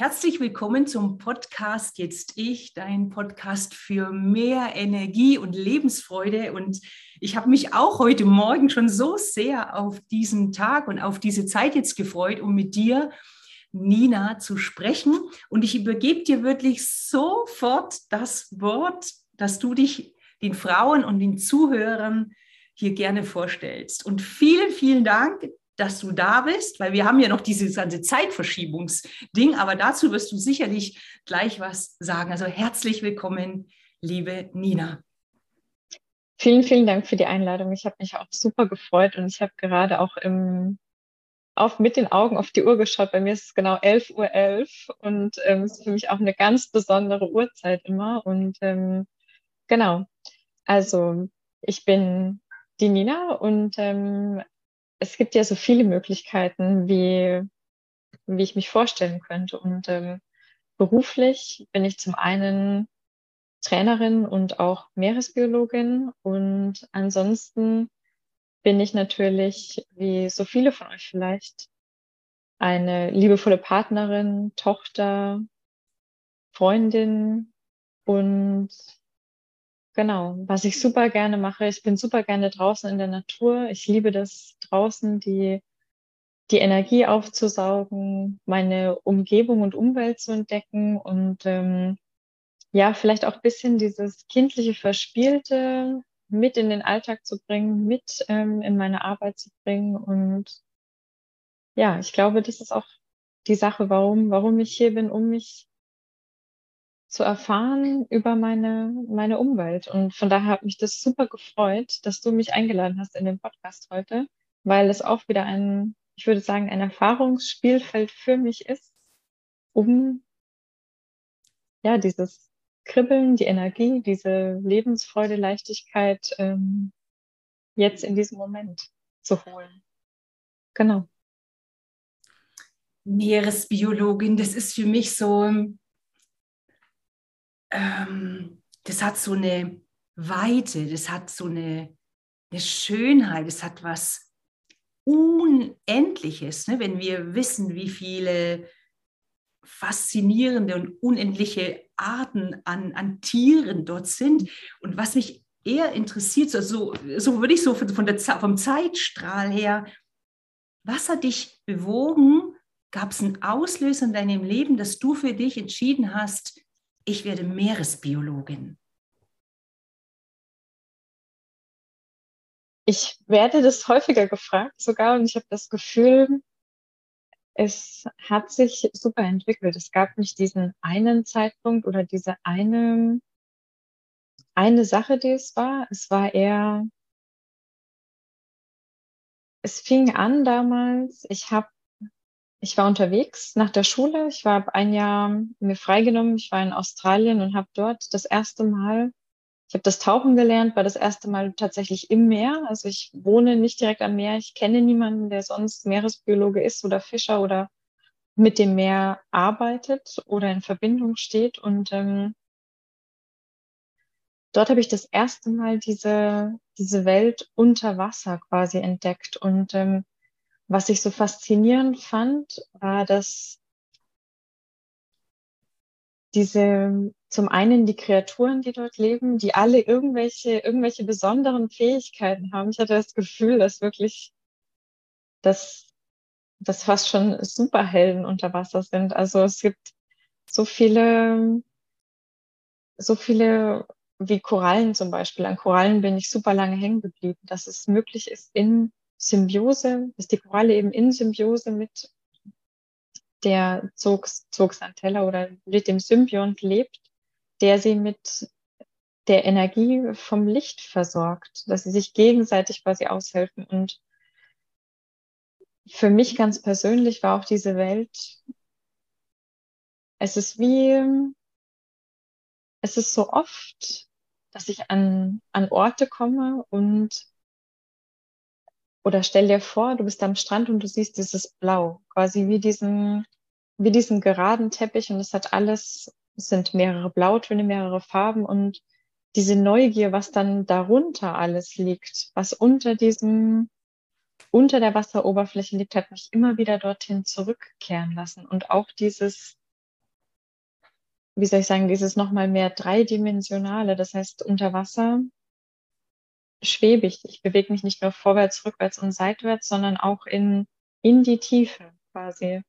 Herzlich willkommen zum Podcast Jetzt Ich, dein Podcast für mehr Energie und Lebensfreude. Und ich habe mich auch heute Morgen schon so sehr auf diesen Tag und auf diese Zeit jetzt gefreut, um mit dir, Nina, zu sprechen. Und ich übergebe dir wirklich sofort das Wort, dass du dich den Frauen und den Zuhörern hier gerne vorstellst. Und vielen, vielen Dank, dass du da bist, weil wir haben ja noch dieses ganze Zeitverschiebungsding, aber dazu wirst du sicherlich gleich was sagen. Also herzlich willkommen, liebe Nina. Vielen, vielen Dank für die Einladung. Ich habe mich auch super gefreut und ich habe gerade auch im, auf, mit den Augen auf die Uhr geschaut. Bei mir ist es genau 11.11 Uhr 11 und ähm, ist für mich auch eine ganz besondere Uhrzeit immer. Und ähm, genau, also ich bin die Nina und ähm, es gibt ja so viele Möglichkeiten, wie, wie ich mich vorstellen könnte. Und ähm, beruflich bin ich zum einen Trainerin und auch Meeresbiologin. Und ansonsten bin ich natürlich, wie so viele von euch vielleicht, eine liebevolle Partnerin, Tochter, Freundin und Genau, was ich super gerne mache, ich bin super gerne draußen in der Natur. Ich liebe das draußen, die, die Energie aufzusaugen, meine Umgebung und Umwelt zu entdecken und ähm, ja, vielleicht auch ein bisschen dieses kindliche Verspielte mit in den Alltag zu bringen, mit ähm, in meine Arbeit zu bringen. Und ja, ich glaube, das ist auch die Sache, warum, warum ich hier bin, um mich zu erfahren über meine, meine Umwelt. Und von daher hat mich das super gefreut, dass du mich eingeladen hast in den Podcast heute, weil es auch wieder ein, ich würde sagen, ein Erfahrungsspielfeld für mich ist, um ja dieses Kribbeln, die Energie, diese Lebensfreude, Leichtigkeit ähm, jetzt in diesem Moment zu holen. Genau. Meeresbiologin, das ist für mich so, ähm, das hat so eine Weite, das hat so eine, eine Schönheit, es hat was Unendliches, ne? wenn wir wissen, wie viele faszinierende und unendliche Arten an, an Tieren dort sind. Und was mich eher interessiert, so, so würde ich so von der, vom Zeitstrahl her, was hat dich bewogen? Gab es einen Auslöser in deinem Leben, dass du für dich entschieden hast, ich werde Meeresbiologin? Ich werde das häufiger gefragt sogar und ich habe das Gefühl, es hat sich super entwickelt. Es gab nicht diesen einen Zeitpunkt oder diese eine, eine Sache, die es war. Es war eher, es fing an damals, ich habe ich war unterwegs nach der Schule. Ich war ein Jahr mir freigenommen. Ich war in Australien und habe dort das erste Mal, ich habe das Tauchen gelernt, war das erste Mal tatsächlich im Meer. Also ich wohne nicht direkt am Meer. Ich kenne niemanden, der sonst Meeresbiologe ist oder Fischer oder mit dem Meer arbeitet oder in Verbindung steht. Und ähm, dort habe ich das erste Mal diese, diese Welt unter Wasser quasi entdeckt. Und ähm, was ich so faszinierend fand, war, dass diese, zum einen die Kreaturen, die dort leben, die alle irgendwelche, irgendwelche besonderen Fähigkeiten haben. Ich hatte das Gefühl, dass wirklich, dass, dass fast schon Superhelden unter Wasser sind. Also es gibt so viele, so viele wie Korallen zum Beispiel. An Korallen bin ich super lange hängen geblieben, dass es möglich ist, in Symbiose, ist die Koralle eben in Symbiose mit der Zogs, Zogsantella oder mit dem Symbiont lebt, der sie mit der Energie vom Licht versorgt, dass sie sich gegenseitig quasi aushelfen. Und für mich ganz persönlich war auch diese Welt, es ist wie, es ist so oft, dass ich an, an Orte komme und oder stell dir vor, du bist am Strand und du siehst dieses Blau, quasi wie diesen, wie diesen geraden Teppich und es hat alles, es sind mehrere Blautöne, mehrere Farben und diese Neugier, was dann darunter alles liegt, was unter diesem, unter der Wasseroberfläche liegt, hat mich immer wieder dorthin zurückkehren lassen und auch dieses, wie soll ich sagen, dieses nochmal mehr dreidimensionale, das heißt unter Wasser schwebe ich. Ich bewege mich nicht nur vorwärts, rückwärts und seitwärts, sondern auch in, in die Tiefe quasi.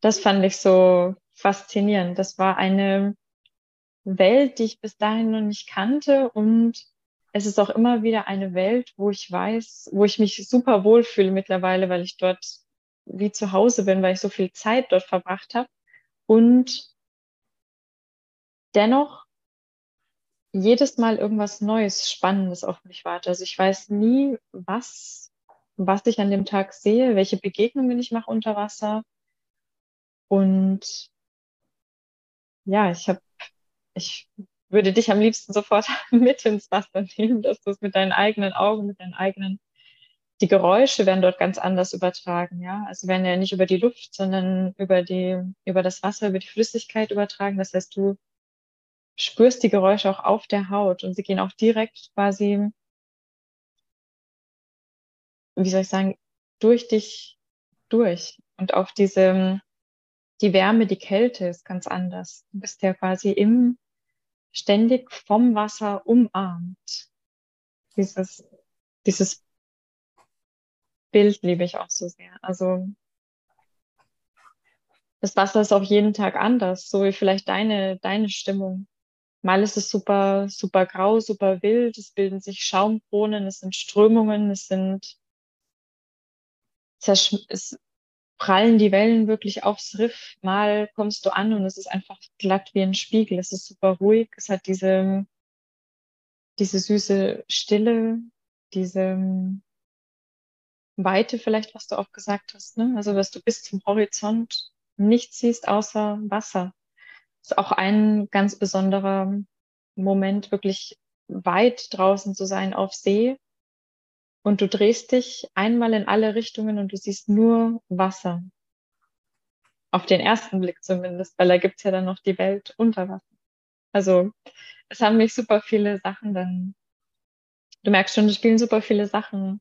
Das fand ich so faszinierend. Das war eine Welt, die ich bis dahin noch nicht kannte und es ist auch immer wieder eine Welt, wo ich weiß, wo ich mich super wohlfühle mittlerweile, weil ich dort wie zu Hause bin, weil ich so viel Zeit dort verbracht habe und dennoch jedes Mal irgendwas Neues, Spannendes auf mich wartet. Also ich weiß nie, was, was ich an dem Tag sehe, welche Begegnungen ich mache unter Wasser. Und ja, ich habe, ich würde dich am liebsten sofort mit ins Wasser nehmen, dass du es mit deinen eigenen Augen, mit deinen eigenen, die Geräusche werden dort ganz anders übertragen, ja. Also werden ja nicht über die Luft, sondern über die, über das Wasser, über die Flüssigkeit übertragen. Das heißt, du spürst die Geräusche auch auf der Haut und sie gehen auch direkt quasi, wie soll ich sagen, durch dich durch. Und auch diese, die Wärme, die Kälte ist ganz anders. Du bist ja quasi im, ständig vom Wasser umarmt. Dieses, dieses Bild liebe ich auch so sehr. Also, das Wasser ist auch jeden Tag anders, so wie vielleicht deine, deine Stimmung. Mal ist es super, super grau, super wild, es bilden sich Schaumkronen, es sind Strömungen, es sind, es prallen die Wellen wirklich aufs Riff. Mal kommst du an und es ist einfach glatt wie ein Spiegel. Es ist super ruhig. Es hat diese, diese süße Stille, diese Weite vielleicht, was du auch gesagt hast. Ne? Also, dass du bis zum Horizont nichts siehst außer Wasser ist auch ein ganz besonderer Moment, wirklich weit draußen zu sein auf See. Und du drehst dich einmal in alle Richtungen und du siehst nur Wasser. Auf den ersten Blick zumindest, weil da gibt's ja dann noch die Welt unter Wasser. Also es haben mich super viele Sachen dann, du merkst schon, es spielen super viele Sachen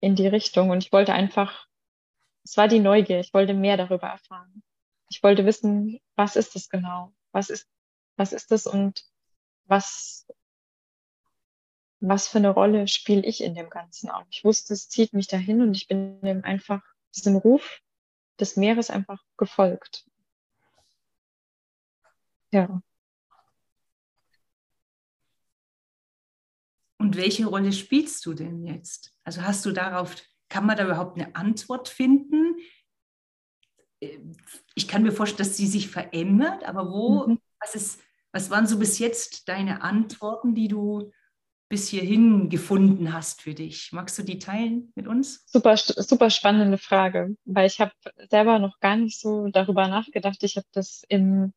in die Richtung. Und ich wollte einfach, es war die Neugier, ich wollte mehr darüber erfahren. Ich wollte wissen, was ist das genau? Was ist, was ist das und was, was für eine Rolle spiele ich in dem Ganzen auch? Ich wusste, es zieht mich dahin und ich bin dem einfach diesem Ruf des Meeres einfach gefolgt. Ja. Und welche Rolle spielst du denn jetzt? Also hast du darauf, kann man da überhaupt eine Antwort finden? Ich kann mir vorstellen, dass sie sich verändert, aber wo, mhm. was, ist, was waren so bis jetzt deine Antworten, die du bis hierhin gefunden hast für dich? Magst du die teilen mit uns? Super, super spannende Frage, weil ich habe selber noch gar nicht so darüber nachgedacht. Ich habe das im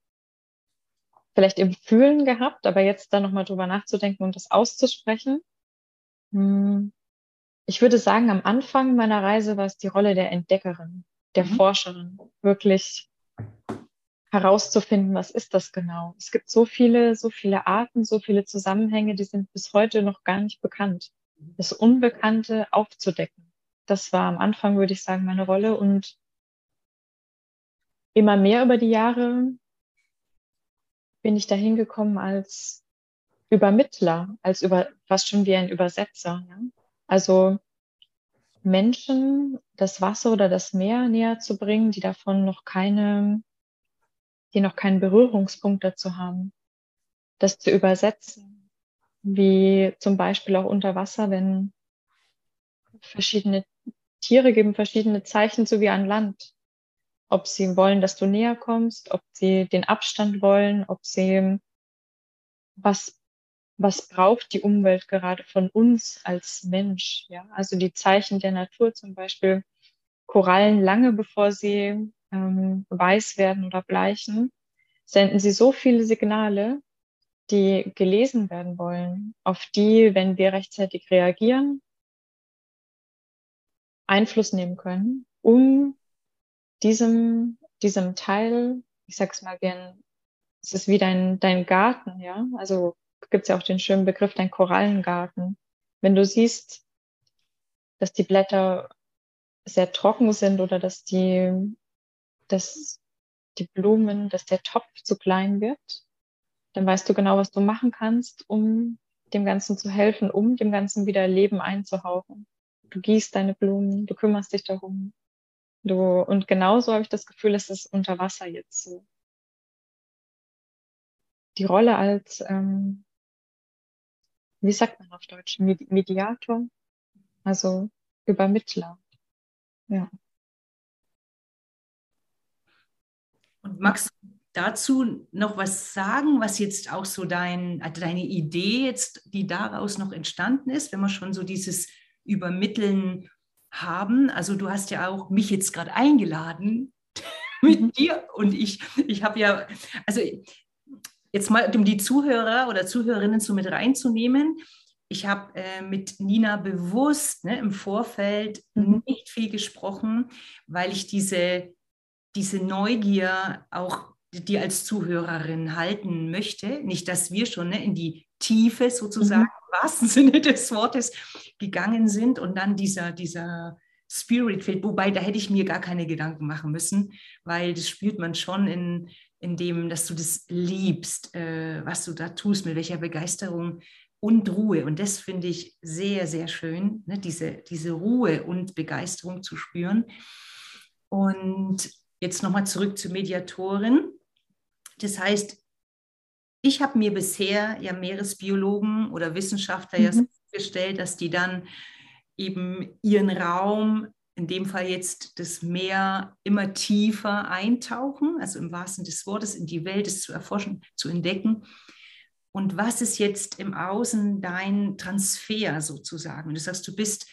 vielleicht im Fühlen gehabt, aber jetzt da nochmal drüber nachzudenken und das auszusprechen. Hm, ich würde sagen, am Anfang meiner Reise war es die Rolle der Entdeckerin der mhm. Forscherin, wirklich herauszufinden, was ist das genau. Es gibt so viele, so viele Arten, so viele Zusammenhänge, die sind bis heute noch gar nicht bekannt. Das Unbekannte aufzudecken. Das war am Anfang, würde ich sagen, meine Rolle und immer mehr über die Jahre bin ich dahin gekommen als Übermittler, als über, fast schon wie ein Übersetzer. Ja? Also Menschen das Wasser oder das Meer näher zu bringen, die davon noch keine, die noch keinen Berührungspunkt dazu haben. Das zu übersetzen, wie zum Beispiel auch unter Wasser, wenn verschiedene Tiere geben verschiedene Zeichen, so wie an Land. Ob sie wollen, dass du näher kommst, ob sie den Abstand wollen, ob sie was was braucht die Umwelt gerade von uns als Mensch? Ja, also die Zeichen der Natur, zum Beispiel Korallen lange bevor sie ähm, weiß werden oder bleichen, senden sie so viele Signale, die gelesen werden wollen, auf die, wenn wir rechtzeitig reagieren, Einfluss nehmen können, um diesem, diesem Teil, ich sag's mal gern, es ist wie dein, dein Garten, ja, also gibt es ja auch den schönen Begriff, dein Korallengarten. Wenn du siehst, dass die Blätter sehr trocken sind oder dass die, dass die Blumen, dass der Topf zu klein wird, dann weißt du genau, was du machen kannst, um dem Ganzen zu helfen, um dem Ganzen wieder Leben einzuhauchen. Du gießt deine Blumen, du kümmerst dich darum. Du, und genauso habe ich das Gefühl, es ist unter Wasser jetzt so. Die Rolle als, ähm, wie sagt man auf Deutsch, Mediator, also Übermittler. Ja. Und magst du dazu noch was sagen, was jetzt auch so dein, also deine Idee jetzt, die daraus noch entstanden ist, wenn wir schon so dieses Übermitteln haben? Also du hast ja auch mich jetzt gerade eingeladen mit mhm. dir und ich, ich habe ja, also jetzt mal, um die Zuhörer oder Zuhörerinnen so mit reinzunehmen, ich habe äh, mit Nina bewusst ne, im Vorfeld mhm. nicht viel gesprochen, weil ich diese, diese Neugier auch die als Zuhörerin halten möchte. Nicht, dass wir schon ne, in die Tiefe sozusagen, mhm. im wahrsten Sinne des Wortes, gegangen sind und dann dieser, dieser Spirit fehlt. Wobei, da hätte ich mir gar keine Gedanken machen müssen, weil das spürt man schon in, in dem, dass du das liebst, äh, was du da tust, mit welcher Begeisterung und Ruhe. Und das finde ich sehr, sehr schön, ne, diese, diese Ruhe und Begeisterung zu spüren. Und jetzt nochmal zurück zur Mediatorin. Das heißt, ich habe mir bisher ja Meeresbiologen oder Wissenschaftler mhm. ja gestellt, dass die dann eben ihren Raum, in dem Fall jetzt das Meer, immer tiefer eintauchen, also im wahrsten des Wortes in die Welt, es zu erforschen, zu entdecken. Und was ist jetzt im Außen dein Transfer sozusagen? Du sagst, du bist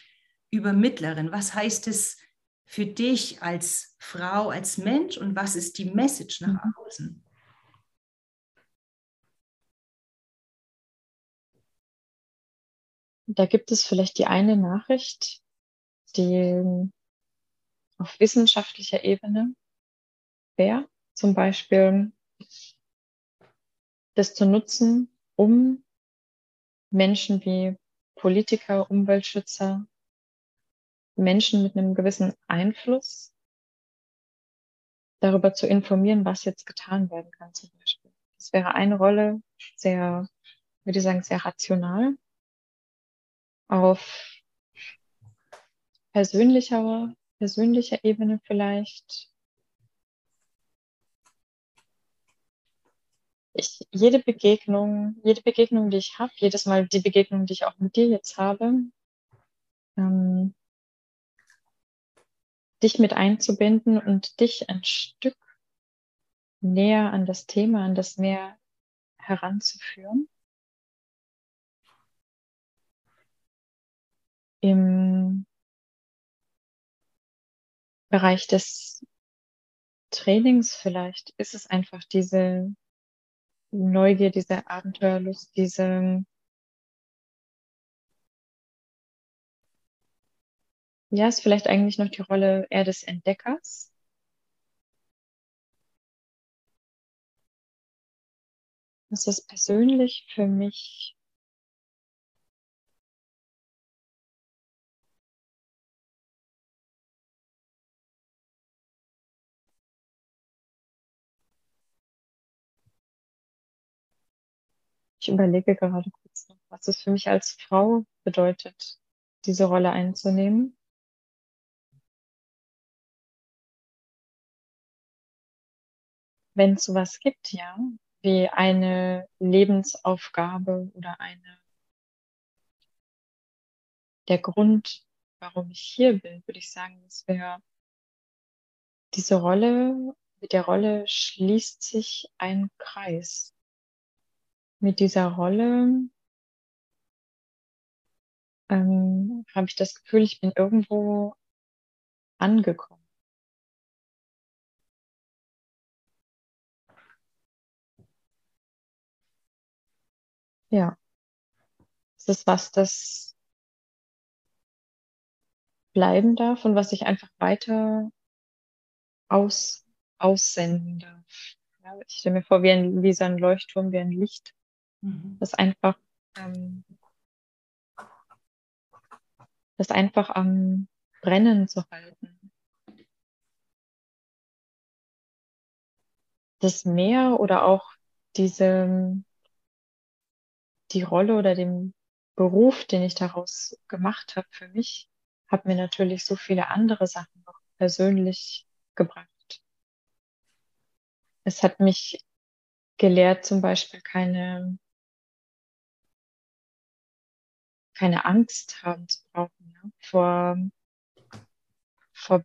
Übermittlerin. Was heißt es für dich als Frau, als Mensch und was ist die Message nach mhm. außen? Da gibt es vielleicht die eine Nachricht, die auf wissenschaftlicher Ebene wäre, zum Beispiel das zu nutzen, um Menschen wie Politiker, Umweltschützer, Menschen mit einem gewissen Einfluss darüber zu informieren, was jetzt getan werden kann zum Beispiel. Das wäre eine Rolle, sehr, würde ich sagen, sehr rational auf persönlicher, persönlicher Ebene vielleicht. Ich, jede Begegnung, jede Begegnung, die ich habe, jedes Mal die Begegnung, die ich auch mit dir jetzt habe, ähm, dich mit einzubinden und dich ein Stück näher an das Thema, an das Meer heranzuführen. im Bereich des Trainings vielleicht ist es einfach diese Neugier, diese Abenteuerlust, diese ja, ist vielleicht eigentlich noch die Rolle eher des Entdeckers. Das ist persönlich für mich Ich überlege gerade kurz noch, was es für mich als Frau bedeutet, diese Rolle einzunehmen. Wenn es sowas gibt, ja, wie eine Lebensaufgabe oder eine, der Grund, warum ich hier bin, würde ich sagen, das wäre diese Rolle, mit der Rolle schließt sich ein Kreis mit dieser Rolle ähm, habe ich das Gefühl, ich bin irgendwo angekommen. Ja, es ist was, das bleiben darf und was ich einfach weiter aus, aussenden darf. Ja, ich stelle mir vor, wie, ein, wie so ein Leuchtturm, wie ein Licht Mhm. Das einfach, ähm, das einfach am Brennen zu halten. das Meer oder auch diese, die Rolle oder den Beruf, den ich daraus gemacht habe für mich, hat mir natürlich so viele andere Sachen noch persönlich gebracht. Es hat mich gelehrt, zum Beispiel keine, keine Angst haben zu brauchen ja, vor, vor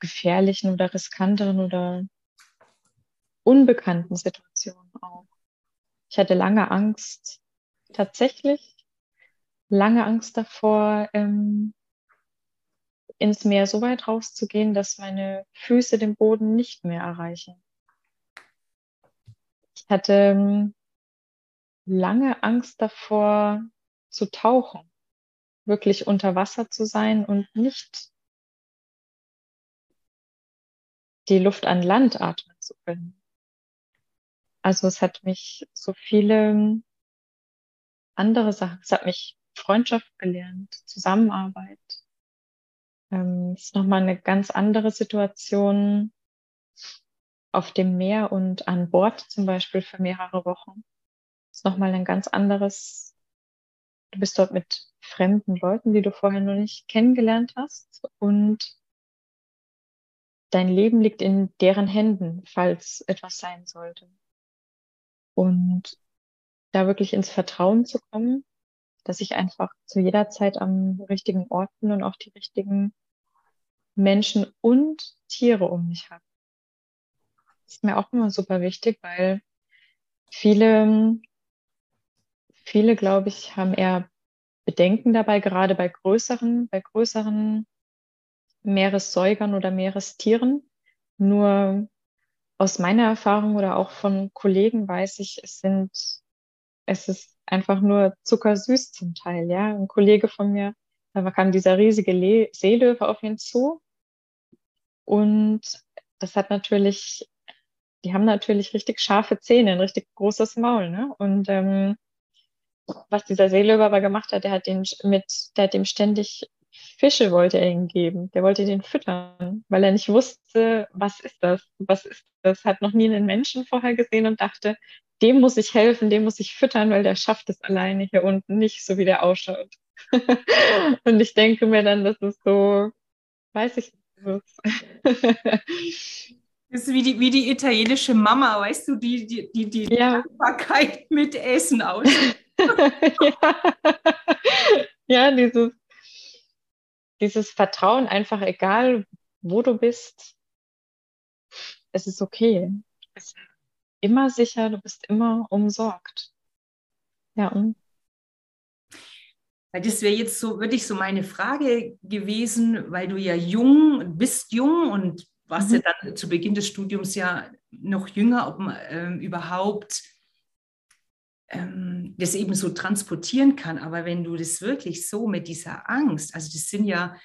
gefährlichen oder riskanteren oder unbekannten Situationen auch. Ich hatte lange Angst, tatsächlich lange Angst davor, ähm, ins Meer so weit rauszugehen, dass meine Füße den Boden nicht mehr erreichen. Ich hatte ähm, lange Angst davor zu tauchen, wirklich unter Wasser zu sein und nicht die Luft an Land atmen zu können. Also es hat mich so viele andere Sachen, es hat mich Freundschaft gelernt, Zusammenarbeit. Ähm, ist nochmal eine ganz andere Situation auf dem Meer und an Bord zum Beispiel für mehrere Wochen. Ist nochmal ein ganz anderes. Du bist dort mit fremden Leuten, die du vorher noch nicht kennengelernt hast und dein Leben liegt in deren Händen, falls etwas sein sollte. Und da wirklich ins Vertrauen zu kommen, dass ich einfach zu jeder Zeit am richtigen Ort bin und auch die richtigen Menschen und Tiere um mich habe. Ist mir auch immer super wichtig, weil viele, viele, glaube ich, haben eher Bedenken dabei, gerade bei größeren, bei größeren Meeressäugern oder Meerestieren. Nur aus meiner Erfahrung oder auch von Kollegen weiß ich, es sind, es ist einfach nur zuckersüß zum Teil, ja. Ein Kollege von mir, da kam dieser riesige Le Seelöwe auf ihn zu und das hat natürlich, die haben natürlich richtig scharfe Zähne, ein richtig großes Maul, ne? Und ähm, was dieser Seelöwe aber gemacht hat, der hat den mit, der hat dem ständig Fische wollte er ihm geben. Der wollte den füttern, weil er nicht wusste, was ist das? Was ist das? Hat noch nie einen Menschen vorher gesehen und dachte, dem muss ich helfen, dem muss ich füttern, weil der schafft es alleine hier unten nicht, so wie der ausschaut. und ich denke mir dann, das ist so, weiß ich nicht. Das ist wie die, wie die italienische Mama, weißt du, die die, die, die ja. Dankbarkeit mit Essen aus. Ja. ja, dieses, dieses Vertrauen einfach, egal wo du bist, es ist okay. Es ist immer sicher, du bist immer umsorgt. Ja, und weil das wäre jetzt so wirklich so meine Frage gewesen, weil du ja jung bist jung und warst mhm. ja dann zu Beginn des Studiums ja noch jünger, ob man ähm, überhaupt ähm, das eben so transportieren kann. Aber wenn du das wirklich so mit dieser Angst, also das sind ja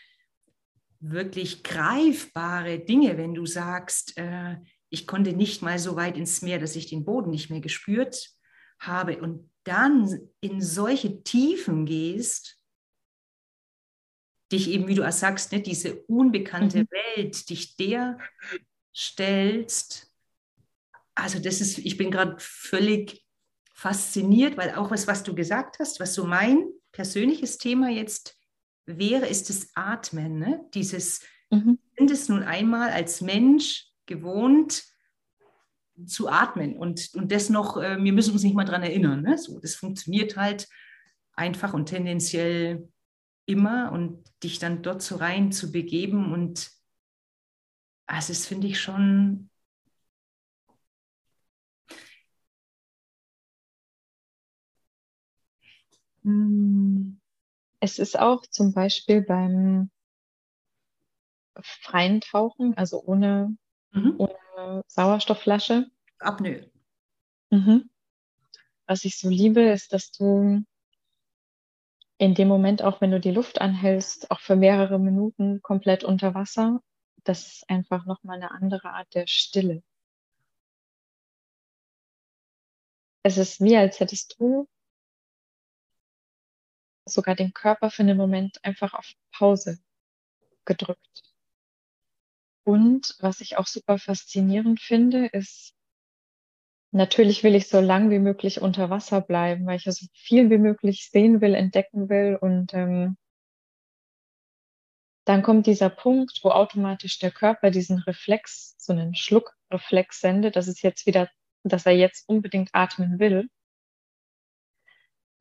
wirklich greifbare Dinge, wenn du sagst, äh, ich konnte nicht mal so weit ins Meer, dass ich den Boden nicht mehr gespürt habe und dann in solche Tiefen gehst, dich eben, wie du auch sagst, ne, diese unbekannte mhm. Welt, dich der stellst. Also das ist, ich bin gerade völlig fasziniert, weil auch was, was du gesagt hast, was so mein persönliches Thema jetzt wäre, ist das Atmen. Ne? Dieses, mhm. sind es nun einmal als Mensch gewohnt zu atmen und, und das noch, äh, wir müssen uns nicht mal daran erinnern. Ne? So, das funktioniert halt einfach und tendenziell immer und dich dann dort so rein zu begeben und also das finde ich schon Es ist auch zum Beispiel beim freien Tauchen, also ohne, mhm. ohne Sauerstoffflasche. Apnoe. Mhm. Was ich so liebe, ist, dass du in dem Moment, auch wenn du die Luft anhältst, auch für mehrere Minuten komplett unter Wasser, das ist einfach nochmal eine andere Art der Stille. Es ist wie, als hättest du sogar den Körper für einen Moment einfach auf Pause gedrückt. Und was ich auch super faszinierend finde, ist, natürlich will ich so lang wie möglich unter Wasser bleiben, weil ich ja so viel wie möglich sehen will, entdecken will. Und ähm, dann kommt dieser Punkt, wo automatisch der Körper diesen Reflex, so einen Schluckreflex sendet, dass es jetzt wieder, dass er jetzt unbedingt atmen will.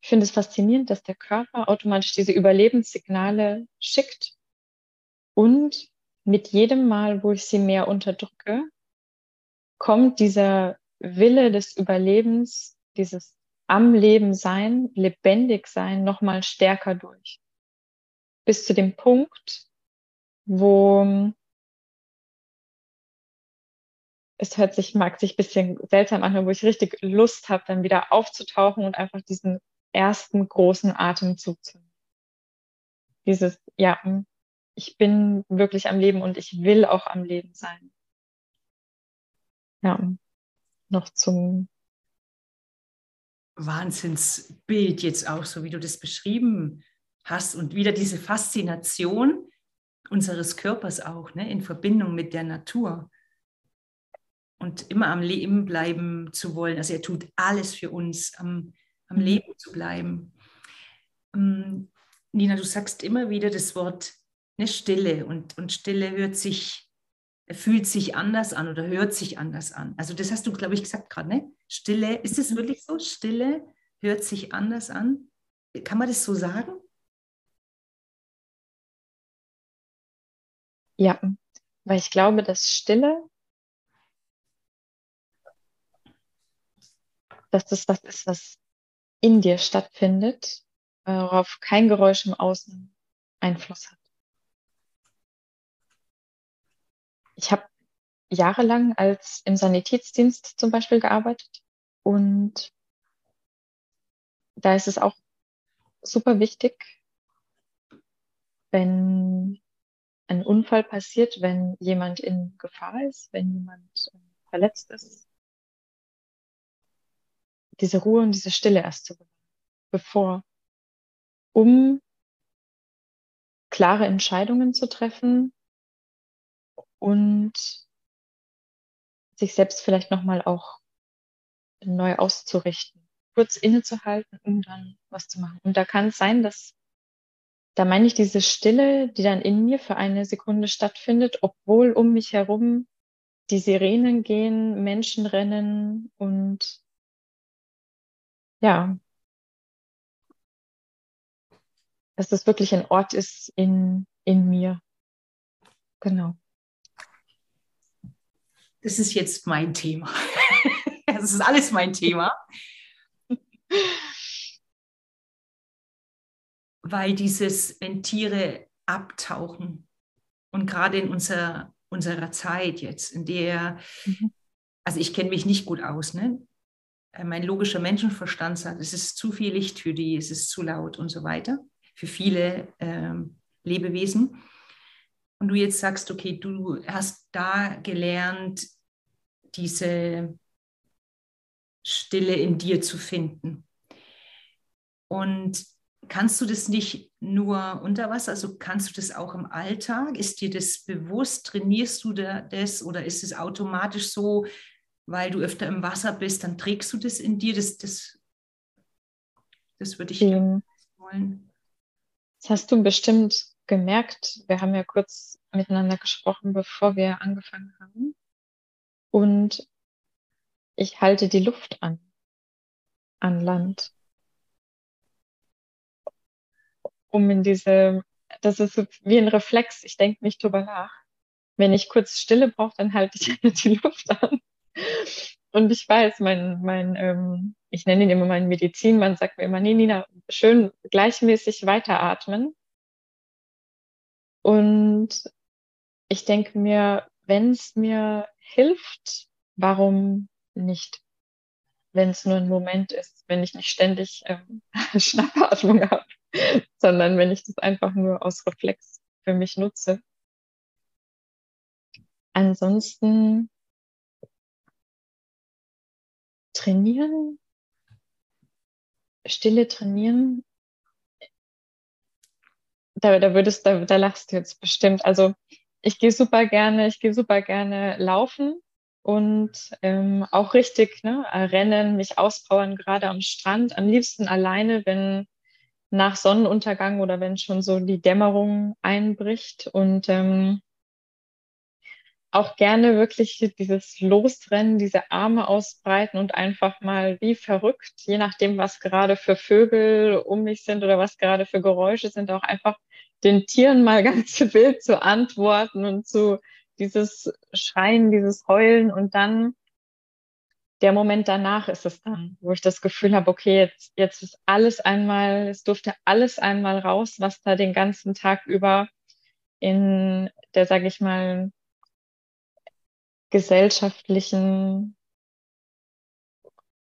Ich finde es faszinierend, dass der Körper automatisch diese Überlebenssignale schickt und mit jedem Mal, wo ich sie mehr unterdrücke, kommt dieser Wille des Überlebens, dieses am Leben sein, lebendig sein, nochmal stärker durch. Bis zu dem Punkt, wo es hört sich, mag sich ein bisschen seltsam an, wo ich richtig Lust habe, dann wieder aufzutauchen und einfach diesen ersten großen Atemzug zu. Dieses, ja, ich bin wirklich am Leben und ich will auch am Leben sein. Ja, noch zum Wahnsinnsbild jetzt auch, so wie du das beschrieben hast und wieder diese Faszination unseres Körpers auch, ne, in Verbindung mit der Natur und immer am Leben bleiben zu wollen. Also er tut alles für uns, am, am mhm. Leben zu bleiben. Ähm, Nina, du sagst immer wieder das Wort eine Stille und, und Stille hört sich, fühlt sich anders an oder hört sich anders an. Also das hast du, glaube ich, gesagt gerade, ne? Stille, ist es mhm. wirklich so? Stille hört sich anders an? Kann man das so sagen? Ja, weil ich glaube, dass Stille, dass das was ist, was in dir stattfindet, worauf kein Geräusch im Außen Einfluss hat. Ich habe jahrelang als im Sanitätsdienst zum Beispiel gearbeitet und da ist es auch super wichtig, wenn ein Unfall passiert, wenn jemand in Gefahr ist, wenn jemand äh, verletzt ist, diese Ruhe und diese Stille erst zu bewahren, bevor, um klare Entscheidungen zu treffen und sich selbst vielleicht nochmal auch neu auszurichten, kurz innezuhalten, um dann was zu machen. Und da kann es sein, dass da meine ich diese Stille, die dann in mir für eine Sekunde stattfindet, obwohl um mich herum die Sirenen gehen, Menschen rennen und ja, dass das wirklich ein Ort ist in, in mir. Genau. Das ist jetzt mein Thema. Das ist alles mein Thema. weil dieses, wenn Tiere abtauchen und gerade in unserer, unserer Zeit jetzt, in der, mhm. also ich kenne mich nicht gut aus, ne? Äh, mein logischer Menschenverstand sagt, es ist zu viel Licht für die, es ist zu laut und so weiter, für viele ähm, Lebewesen. Und du jetzt sagst, okay, du hast da gelernt, diese Stille in dir zu finden. Und kannst du das nicht nur unter Wasser, also kannst du das auch im Alltag? Ist dir das bewusst? Trainierst du das oder ist es automatisch so, weil du öfter im Wasser bist, dann trägst du das in dir? Das, das, das würde ich ähm, wollen. Das hast du bestimmt gemerkt. Wir haben ja kurz miteinander gesprochen, bevor wir angefangen haben. Und ich halte die Luft an, an Land um in diese, das ist so wie ein Reflex, ich denke nicht drüber nach. Wenn ich kurz Stille brauche, dann halte ich die Luft an. Und ich weiß, mein, mein ähm, ich nenne ihn immer meinen Medizin, man sagt mir immer, nee, Nina, schön gleichmäßig weiteratmen. Und ich denke mir, wenn es mir hilft, warum nicht? Wenn es nur ein Moment ist, wenn ich nicht ständig ähm, Schnappatmung habe. sondern wenn ich das einfach nur aus Reflex für mich nutze. Ansonsten trainieren, Stille trainieren, da, da würdest, da, da lachst du jetzt bestimmt. Also ich gehe super gerne, ich gehe super gerne laufen und ähm, auch richtig ne, rennen, mich auspowern, gerade am Strand. Am liebsten alleine, wenn nach Sonnenuntergang oder wenn schon so die Dämmerung einbricht. Und ähm, auch gerne wirklich dieses Losrennen, diese Arme ausbreiten und einfach mal wie verrückt, je nachdem, was gerade für Vögel um mich sind oder was gerade für Geräusche sind, auch einfach den Tieren mal ganz wild zu antworten und zu dieses Schreien, dieses Heulen und dann der Moment danach ist es dann, wo ich das Gefühl habe, okay, jetzt, jetzt ist alles einmal, es durfte alles einmal raus, was da den ganzen Tag über in der, sage ich mal, gesellschaftlichen,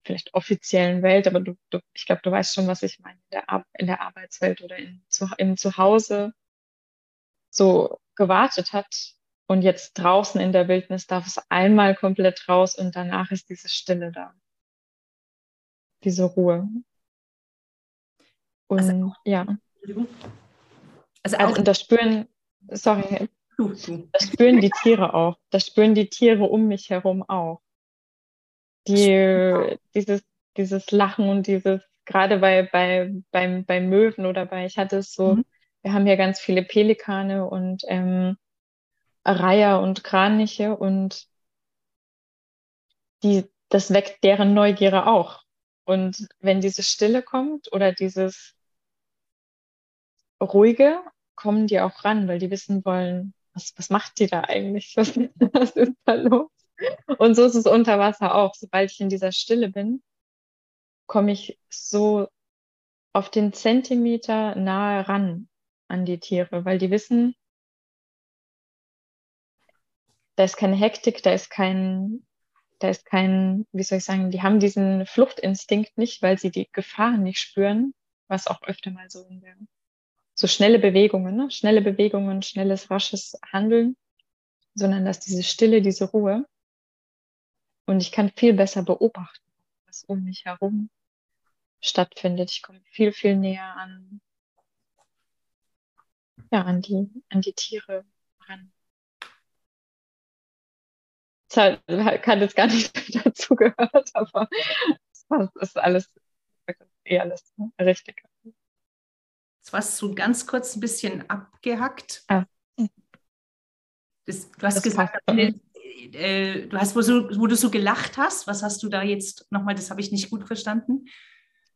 vielleicht offiziellen Welt, aber du, du ich glaube, du weißt schon, was ich meine, in der, in der Arbeitswelt oder in, zu, im Zuhause so gewartet hat, und jetzt draußen in der Wildnis darf es einmal komplett raus und danach ist diese Stille da. Diese Ruhe. Und also, ja. Also, also und das spüren, sorry, das spüren die Tiere auch. Das spüren die Tiere um mich herum auch. Die, dieses, dieses Lachen und dieses, gerade bei, bei, beim, bei Möwen oder bei, ich hatte es so, mhm. wir haben ja ganz viele Pelikane und ähm, Reiher und Kraniche und die, das weckt deren Neugierde auch. Und wenn diese Stille kommt oder dieses Ruhige, kommen die auch ran, weil die wissen wollen, was, was macht die da eigentlich? Was, was ist da los? Und so ist es unter Wasser auch. Sobald ich in dieser Stille bin, komme ich so auf den Zentimeter nahe ran an die Tiere, weil die wissen, da ist keine Hektik, da ist kein, da ist kein, wie soll ich sagen, die haben diesen Fluchtinstinkt nicht, weil sie die Gefahr nicht spüren, was auch öfter mal so in der, so schnelle Bewegungen, ne? schnelle Bewegungen, schnelles, rasches Handeln, sondern dass diese Stille, diese Ruhe und ich kann viel besser beobachten, was um mich herum stattfindet. Ich komme viel, viel näher an, ja, an die, an die Tiere ran halt, kann jetzt gar nicht dazu gehört, aber das ist alles eh alles ne? richtig. Jetzt warst du ganz kurz ein bisschen abgehackt. Ah. Das, du hast das gesagt, äh, äh, du hast, wo, so, wo, du so gelacht hast, was hast du da jetzt nochmal, das habe ich nicht gut verstanden.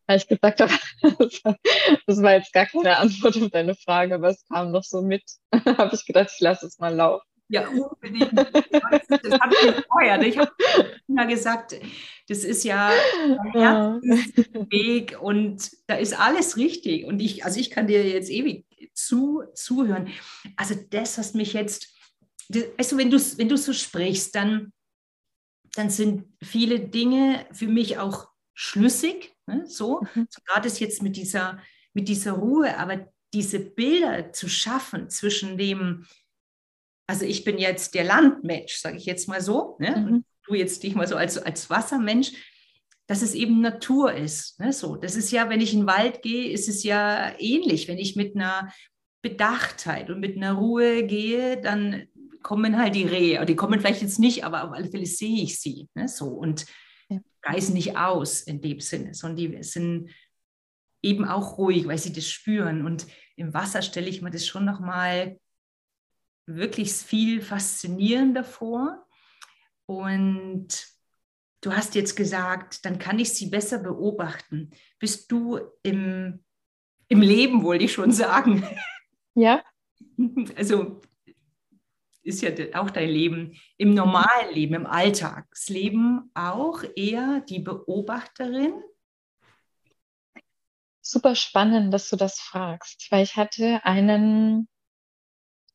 Weil ich gesagt habe, das war jetzt gar keine Antwort auf deine Frage, aber es kam noch so mit. habe ich gedacht, ich lasse es mal laufen. Ja, unbedingt. Das habe ich vorher. Ich habe immer gesagt, das ist ja ein Weg und da ist alles richtig. Und ich, also ich kann dir jetzt ewig zu, zuhören. Also das hast mich jetzt, weißt du, wenn du, wenn du so sprichst, dann, dann sind viele Dinge für mich auch schlüssig. Ne? So, mhm. so gerade ist jetzt mit dieser, mit dieser Ruhe, aber diese Bilder zu schaffen zwischen dem, also ich bin jetzt der Landmensch, sage ich jetzt mal so, ne? Mhm. und du jetzt dich mal so als, als Wassermensch, dass es eben Natur ist. Ne? So, das ist ja, wenn ich in den Wald gehe, ist es ja ähnlich. Wenn ich mit einer Bedachtheit und mit einer Ruhe gehe, dann kommen halt die Rehe. Die kommen vielleicht jetzt nicht, aber auf alle Fälle sehe ich sie. Ne? So, und ja. reißen nicht aus in dem Sinne, sondern die sind eben auch ruhig, weil sie das spüren. Und im Wasser stelle ich mir das schon nochmal wirklich viel faszinierender vor. Und du hast jetzt gesagt, dann kann ich sie besser beobachten. Bist du im, im Leben, wollte ich schon sagen. Ja. Also ist ja auch dein Leben, im normalen Leben, im Alltagsleben auch eher die Beobachterin? Super spannend, dass du das fragst, weil ich hatte einen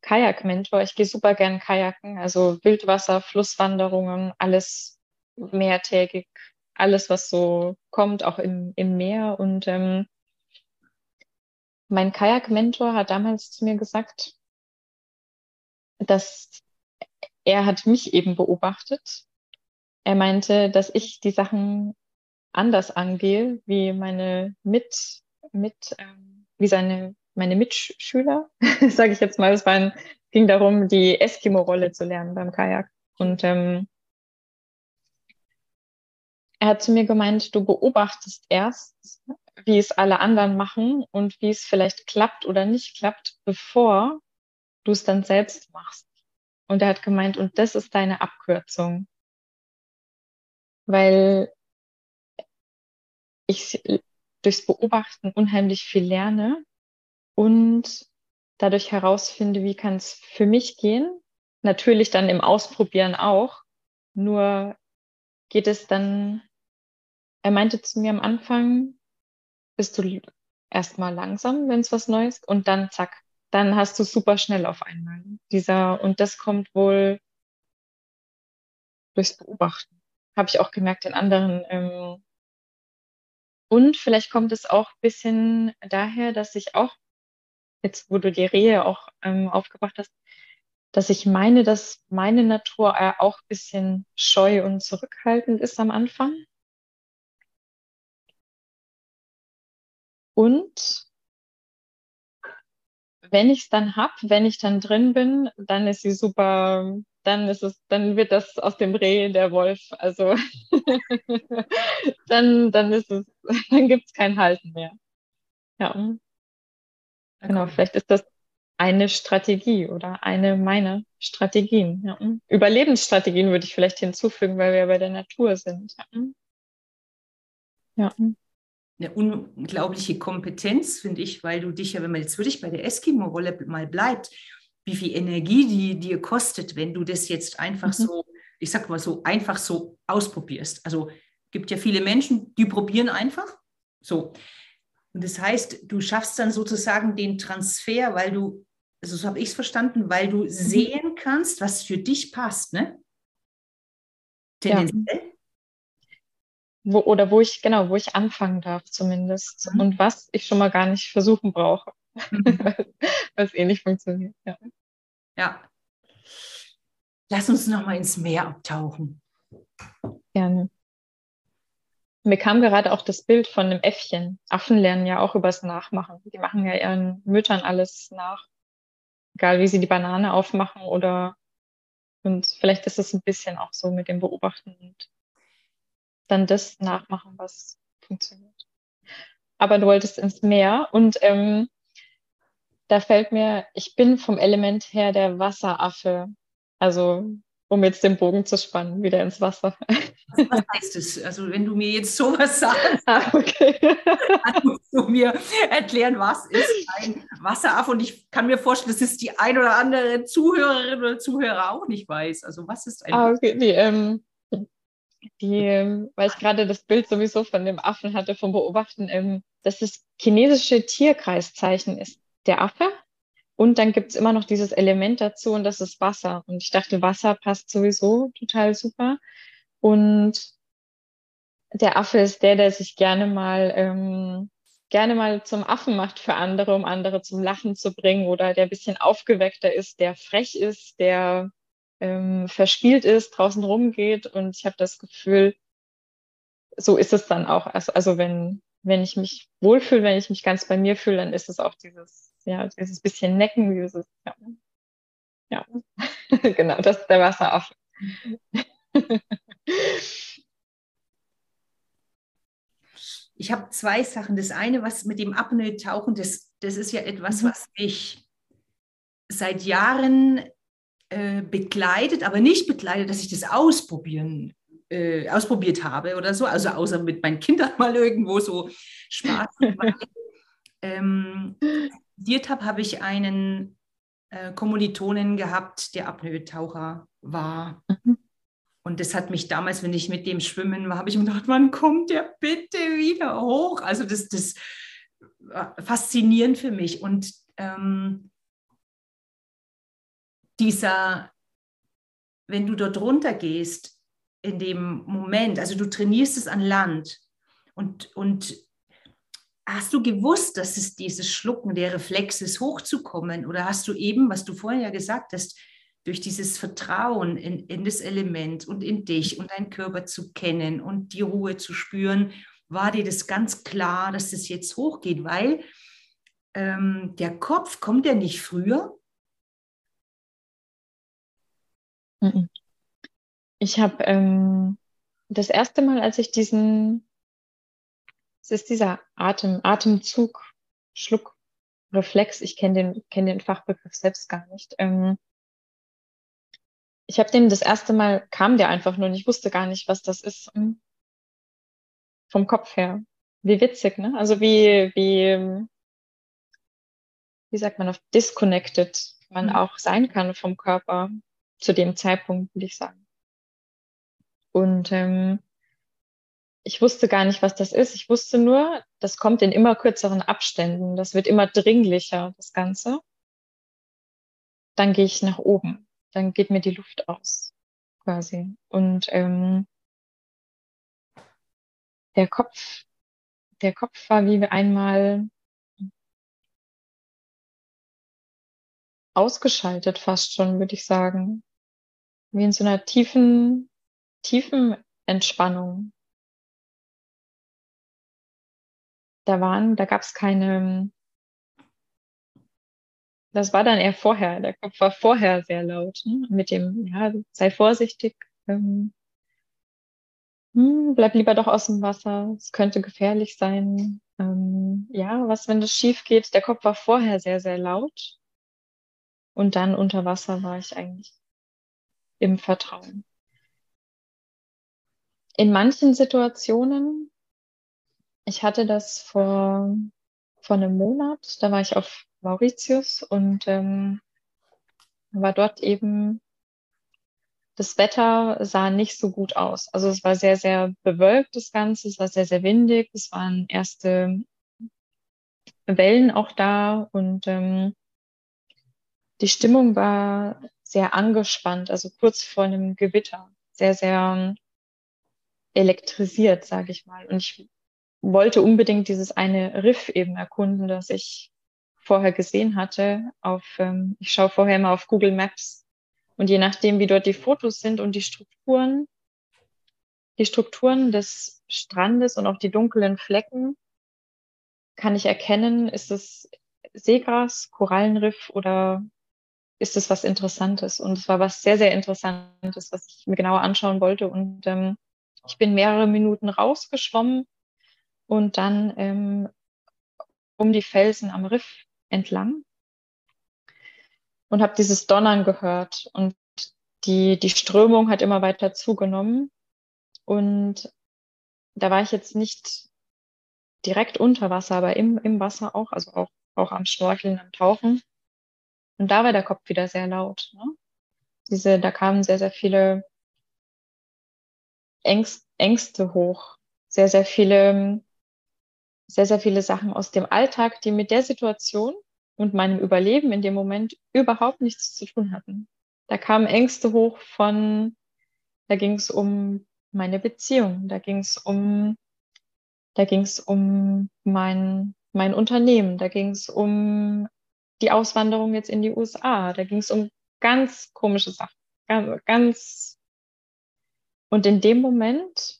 Kajak-Mentor. Ich gehe super gern kajaken, also Wildwasser, Flusswanderungen, alles mehrtägig, alles, was so kommt, auch im, im Meer. Und ähm, mein Kajak-Mentor hat damals zu mir gesagt, dass er hat mich eben beobachtet. Er meinte, dass ich die Sachen anders angehe, wie meine mit, mit, ähm, wie seine meine Mitschüler, sage ich jetzt mal, es ging darum, die Eskimo-Rolle zu lernen beim Kajak. Und ähm, er hat zu mir gemeint, du beobachtest erst, wie es alle anderen machen und wie es vielleicht klappt oder nicht klappt, bevor du es dann selbst machst. Und er hat gemeint, und das ist deine Abkürzung. Weil ich durchs Beobachten unheimlich viel lerne und dadurch herausfinde, wie kann es für mich gehen. Natürlich dann im Ausprobieren auch. Nur geht es dann, er meinte zu mir am Anfang, bist du erstmal langsam, wenn es was Neues und dann zack, dann hast du super schnell auf einmal. Dieser, und das kommt wohl durchs Beobachten. Habe ich auch gemerkt in anderen. Ähm, und vielleicht kommt es auch ein bisschen daher, dass ich auch, jetzt wo du die Rehe auch ähm, aufgebracht hast, dass ich meine, dass meine Natur auch ein bisschen scheu und zurückhaltend ist am Anfang. Und wenn ich es dann hab, wenn ich dann drin bin, dann ist sie super, dann ist es, dann wird das aus dem Reh der Wolf. Also dann, dann ist es, dann gibt es kein Halten mehr. Ja. Genau, vielleicht ist das eine Strategie oder eine meiner Strategien. Ja. Überlebensstrategien würde ich vielleicht hinzufügen, weil wir bei der Natur sind. Ja. eine unglaubliche Kompetenz, finde ich, weil du dich ja, wenn man jetzt wirklich bei der Eskimo-Rolle mal bleibt, wie viel Energie die dir kostet, wenn du das jetzt einfach mhm. so, ich sag mal so, einfach so ausprobierst. Also gibt ja viele Menschen, die probieren einfach so. Und das heißt, du schaffst dann sozusagen den Transfer, weil du, also so habe ich es verstanden, weil du mhm. sehen kannst, was für dich passt, ne? Tendenziell. Ja wo, oder wo ich, genau, wo ich anfangen darf zumindest. Mhm. Und was ich schon mal gar nicht versuchen brauche, mhm. weil es eh nicht funktioniert. Ja. ja. Lass uns noch mal ins Meer abtauchen. Gerne. Mir kam gerade auch das Bild von einem Äffchen. Affen lernen ja auch übers Nachmachen. Die machen ja ihren Müttern alles nach. Egal wie sie die Banane aufmachen oder und vielleicht ist es ein bisschen auch so mit dem Beobachten und dann das nachmachen, was funktioniert. Aber du wolltest ins Meer und ähm, da fällt mir, ich bin vom Element her der Wasseraffe. Also um jetzt den Bogen zu spannen, wieder ins Wasser. Was heißt es? Also wenn du mir jetzt sowas sagst, ah, okay. dann musst du mir erklären, was ist ein Wasseraffe. Und ich kann mir vorstellen, dass es die ein oder andere Zuhörerin oder Zuhörer auch nicht weiß. Also was ist ein ah, okay. Nee, ähm, die, weil ich gerade das Bild sowieso von dem Affen hatte, vom Beobachten, ähm, dass das chinesische Tierkreiszeichen ist der Affe. Und dann gibt es immer noch dieses Element dazu und das ist Wasser. Und ich dachte, Wasser passt sowieso total super. Und der Affe ist der, der sich gerne mal, ähm, gerne mal zum Affen macht für andere, um andere zum Lachen zu bringen oder der ein bisschen aufgeweckter ist, der frech ist, der ähm, verspielt ist, draußen rumgeht. Und ich habe das Gefühl, so ist es dann auch. Also, also wenn, wenn ich mich wohlfühle, wenn ich mich ganz bei mir fühle, dann ist es auch dieses, ja, dieses bisschen Necken, dieses, ja, ja. genau, das ist der Wasseraffe. ich habe zwei Sachen. Das eine, was mit dem Apnoe-Tauchen, das, das ist ja etwas, mhm. was mich seit Jahren äh, begleitet, aber nicht begleitet, dass ich das ausprobieren, äh, ausprobiert habe oder so, also außer mit meinen Kindern mal irgendwo so Spaß. ähm, studiert habe, habe ich einen äh, Kommilitonen gehabt, der Apnoe-Taucher war. Mhm. Und das hat mich damals, wenn ich mit dem schwimmen war, habe ich mir gedacht, wann kommt der bitte wieder hoch? Also das, das war faszinierend für mich. Und ähm, dieser, wenn du dort runter gehst, in dem Moment, also du trainierst es an Land und, und hast du gewusst, dass es dieses Schlucken der Reflex ist, hochzukommen? Oder hast du eben, was du vorhin ja gesagt hast, durch dieses Vertrauen in, in das Element und in dich und deinen Körper zu kennen und die Ruhe zu spüren, war dir das ganz klar, dass das jetzt hochgeht, weil ähm, der Kopf kommt ja nicht früher, Ich habe ähm, das erste Mal, als ich diesen, es ist dieser Atem, Atemzug, Schluckreflex, ich kenne den, kenne den Fachbegriff selbst gar nicht. Ähm, ich habe den das erste Mal, kam der einfach nur und ich wusste gar nicht, was das ist. Hm. Vom Kopf her. Wie witzig, ne? Also wie, wie, wie sagt man auf disconnected man mhm. auch sein kann vom Körper zu dem Zeitpunkt, würde ich sagen. Und ähm, ich wusste gar nicht, was das ist. Ich wusste nur, das kommt in immer kürzeren Abständen. Das wird immer dringlicher, das Ganze. Dann gehe ich nach oben. Dann geht mir die Luft aus, quasi. Und ähm, der Kopf, der Kopf war wie einmal ausgeschaltet, fast schon, würde ich sagen. Wie in so einer tiefen, tiefen Entspannung. Da waren, da gab es keine, das war dann eher vorher, der Kopf war vorher sehr laut, ne? mit dem, ja, sei vorsichtig, ähm, hm, bleib lieber doch aus dem Wasser, es könnte gefährlich sein. Ähm, ja, was, wenn das schief geht? Der Kopf war vorher sehr, sehr laut und dann unter Wasser war ich eigentlich im Vertrauen. In manchen Situationen, ich hatte das vor, vor einem Monat, da war ich auf Mauritius und ähm, war dort eben, das Wetter sah nicht so gut aus. Also es war sehr, sehr bewölkt, das Ganze, es war sehr, sehr windig, es waren erste Wellen auch da und ähm, die Stimmung war sehr angespannt, also kurz vor einem Gewitter, sehr, sehr ähm, elektrisiert, sage ich mal. Und ich wollte unbedingt dieses eine Riff eben erkunden, das ich vorher gesehen hatte. Auf, ähm, ich schaue vorher immer auf Google Maps und je nachdem, wie dort die Fotos sind und die Strukturen, die Strukturen des Strandes und auch die dunklen Flecken, kann ich erkennen, ist es Seegras, Korallenriff oder ist es was Interessantes. Und es war was sehr, sehr Interessantes, was ich mir genauer anschauen wollte. Und ähm, ich bin mehrere Minuten rausgeschwommen und dann ähm, um die Felsen am Riff entlang und habe dieses Donnern gehört. Und die, die Strömung hat immer weiter zugenommen. Und da war ich jetzt nicht direkt unter Wasser, aber im, im Wasser auch, also auch, auch am Schnorcheln, am Tauchen. Und da war der Kopf wieder sehr laut. Ne? Diese, da kamen sehr, sehr viele Ängst, Ängste hoch, sehr, sehr viele, sehr, sehr viele Sachen aus dem Alltag, die mit der Situation und meinem Überleben in dem Moment überhaupt nichts zu tun hatten. Da kamen Ängste hoch von, da ging es um meine Beziehung, da ging es um, da ging es um mein, mein Unternehmen, da ging es um die Auswanderung jetzt in die USA. Da ging es um ganz komische Sachen. Ganz, ganz. Und in dem Moment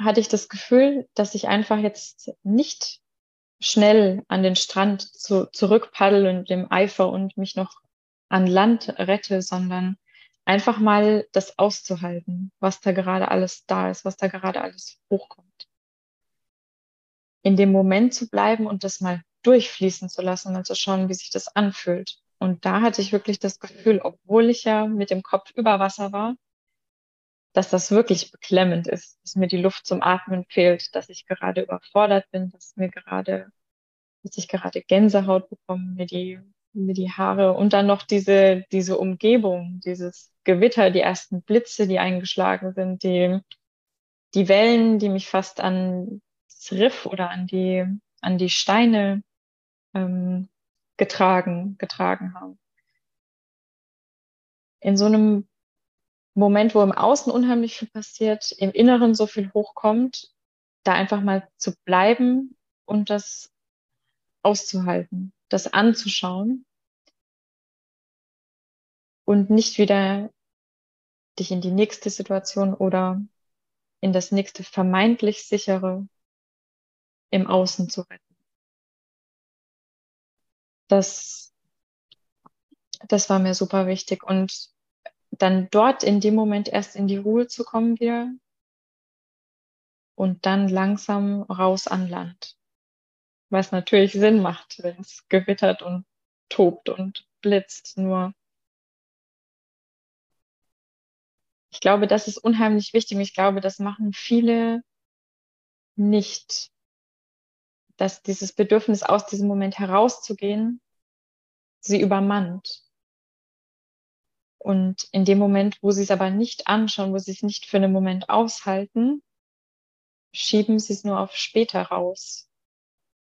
hatte ich das Gefühl, dass ich einfach jetzt nicht schnell an den Strand zu, zurückpaddel und dem Eifer und mich noch an Land rette, sondern einfach mal das auszuhalten, was da gerade alles da ist, was da gerade alles hochkommt in dem Moment zu bleiben und das mal durchfließen zu lassen, mal zu schauen, wie sich das anfühlt. Und da hatte ich wirklich das Gefühl, obwohl ich ja mit dem Kopf über Wasser war, dass das wirklich beklemmend ist, dass mir die Luft zum Atmen fehlt, dass ich gerade überfordert bin, dass mir gerade, dass ich gerade Gänsehaut bekomme, mir die, mir die Haare und dann noch diese, diese Umgebung, dieses Gewitter, die ersten Blitze, die eingeschlagen sind, die, die Wellen, die mich fast an das Riff oder an die, an die Steine ähm, getragen, getragen haben. In so einem Moment, wo im Außen unheimlich viel passiert, im Inneren so viel hochkommt, da einfach mal zu bleiben und das auszuhalten, das anzuschauen und nicht wieder dich in die nächste Situation oder in das nächste vermeintlich sichere im Außen zu retten. Das, das war mir super wichtig. Und dann dort in dem Moment erst in die Ruhe zu kommen wieder und dann langsam raus an Land. Was natürlich Sinn macht, wenn es gewittert und tobt und blitzt. Nur ich glaube, das ist unheimlich wichtig. Ich glaube, das machen viele nicht, dass dieses Bedürfnis aus diesem Moment herauszugehen sie übermannt. Und in dem Moment, wo sie es aber nicht anschauen, wo sie es nicht für einen Moment aushalten, schieben sie es nur auf später raus.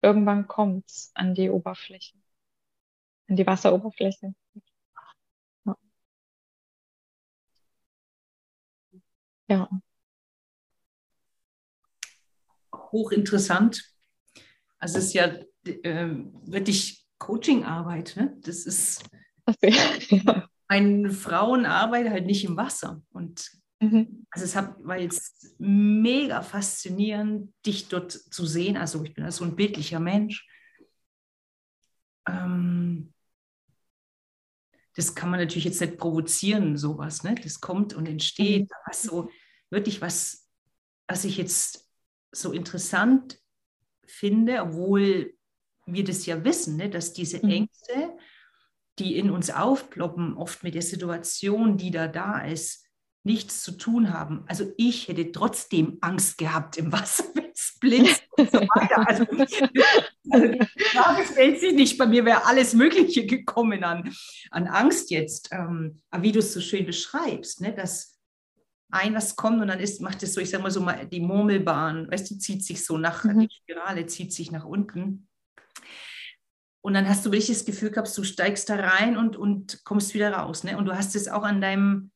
Irgendwann kommt es an die Oberfläche, an die Wasseroberfläche. Ja. ja. Hochinteressant. Also es ist ja äh, wirklich Coachingarbeit. Ne? Das ist okay. ja. Ein Frauenarbeit halt nicht im Wasser. Und mhm. also es hat, war jetzt mega faszinierend, dich dort zu sehen. Also ich bin so ein bildlicher Mensch. Ähm, das kann man natürlich jetzt nicht provozieren, sowas. Ne? Das kommt und entsteht. Mhm. Was so wirklich was, was ich jetzt so interessant finde, obwohl wir das ja wissen, ne, dass diese mhm. Ängste, die in uns aufploppen, oft mit der Situation, die da da ist, nichts zu tun haben. Also ich hätte trotzdem Angst gehabt im Wasser, wenn es blitzt und so weiter. Also, also die Frage stellt sich nicht. Bei mir wäre alles Mögliche gekommen an, an Angst jetzt. Ähm, aber wie du es so schön beschreibst, ne, dass ein was kommt und dann ist, macht es so, ich sage mal so mal die Murmelbahn, weißt du, zieht sich so nach, mhm. die Spirale zieht sich nach unten. Und dann hast du wirklich das Gefühl gehabt, du steigst da rein und, und kommst wieder raus. Ne? Und du hast es auch an deinem,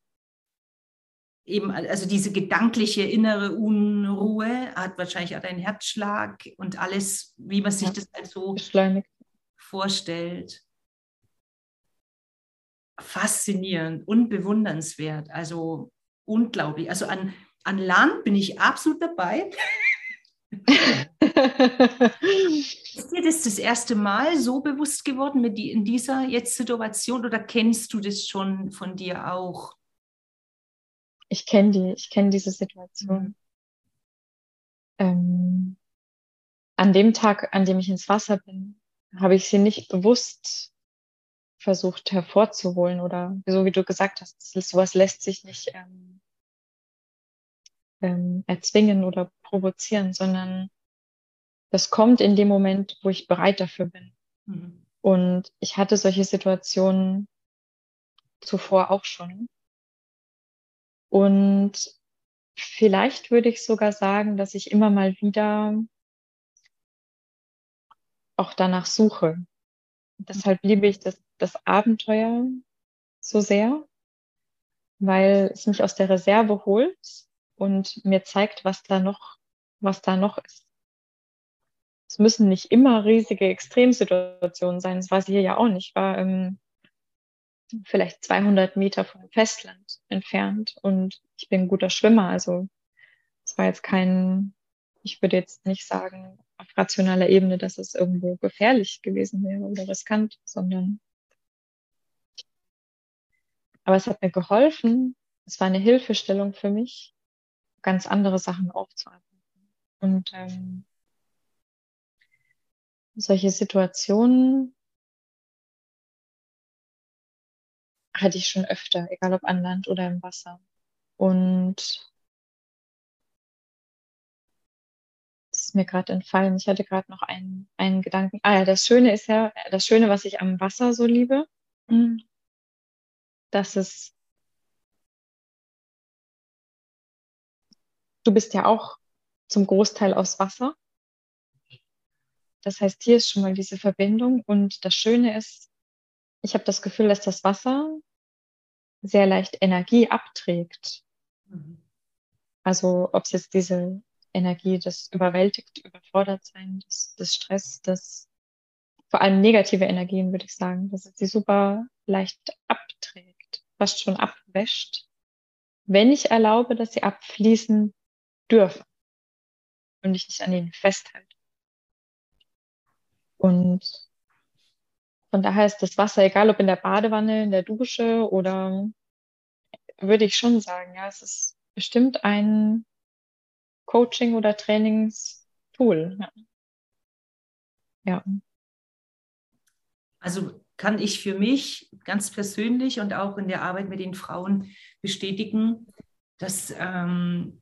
eben, also diese gedankliche innere Unruhe hat wahrscheinlich auch deinen Herzschlag und alles, wie man sich ja, das halt so vorstellt. Faszinierend und bewundernswert. Also unglaublich. Also an, an Land bin ich absolut dabei. ist dir das das erste Mal so bewusst geworden mit die, in dieser jetzt Situation oder kennst du das schon von dir auch? Ich kenne die, ich kenne diese Situation. Mhm. Ähm, an dem Tag, an dem ich ins Wasser bin, habe ich sie nicht bewusst versucht hervorzuholen oder so wie du gesagt hast, sowas lässt sich nicht ähm, ähm, erzwingen oder provozieren, sondern das kommt in dem Moment, wo ich bereit dafür bin. Mhm. Und ich hatte solche Situationen zuvor auch schon. Und vielleicht würde ich sogar sagen, dass ich immer mal wieder auch danach suche. Deshalb liebe ich das, das Abenteuer so sehr, weil es mich aus der Reserve holt und mir zeigt, was da noch, was da noch ist. Es müssen nicht immer riesige Extremsituationen sein. Das war sie hier ja auch nicht. Ich war ähm, vielleicht 200 Meter vom Festland entfernt und ich bin ein guter Schwimmer. Also es war jetzt kein, ich würde jetzt nicht sagen auf rationaler Ebene, dass es irgendwo gefährlich gewesen wäre oder riskant, sondern aber es hat mir geholfen. Es war eine Hilfestellung für mich, ganz andere Sachen aufzuarbeiten. Und ähm, solche Situationen hatte ich schon öfter, egal ob an Land oder im Wasser. Und das ist mir gerade entfallen. Ich hatte gerade noch einen, einen Gedanken. Ah ja, das Schöne ist ja, das Schöne, was ich am Wasser so liebe, dass es du bist ja auch zum Großteil aus Wasser. Das heißt, hier ist schon mal diese Verbindung. Und das Schöne ist, ich habe das Gefühl, dass das Wasser sehr leicht Energie abträgt. Mhm. Also ob es jetzt diese Energie, das überwältigt, überfordert sein, das, das Stress, das vor allem negative Energien, würde ich sagen, dass es sie super leicht abträgt, fast schon abwäscht, wenn ich erlaube, dass sie abfließen dürfen und ich nicht an ihnen festhalte. Und von daher ist das Wasser, egal ob in der Badewanne, in der Dusche oder würde ich schon sagen, ja, es ist bestimmt ein Coaching- oder Trainingstool. Ja. ja. Also kann ich für mich ganz persönlich und auch in der Arbeit mit den Frauen bestätigen, dass, ähm,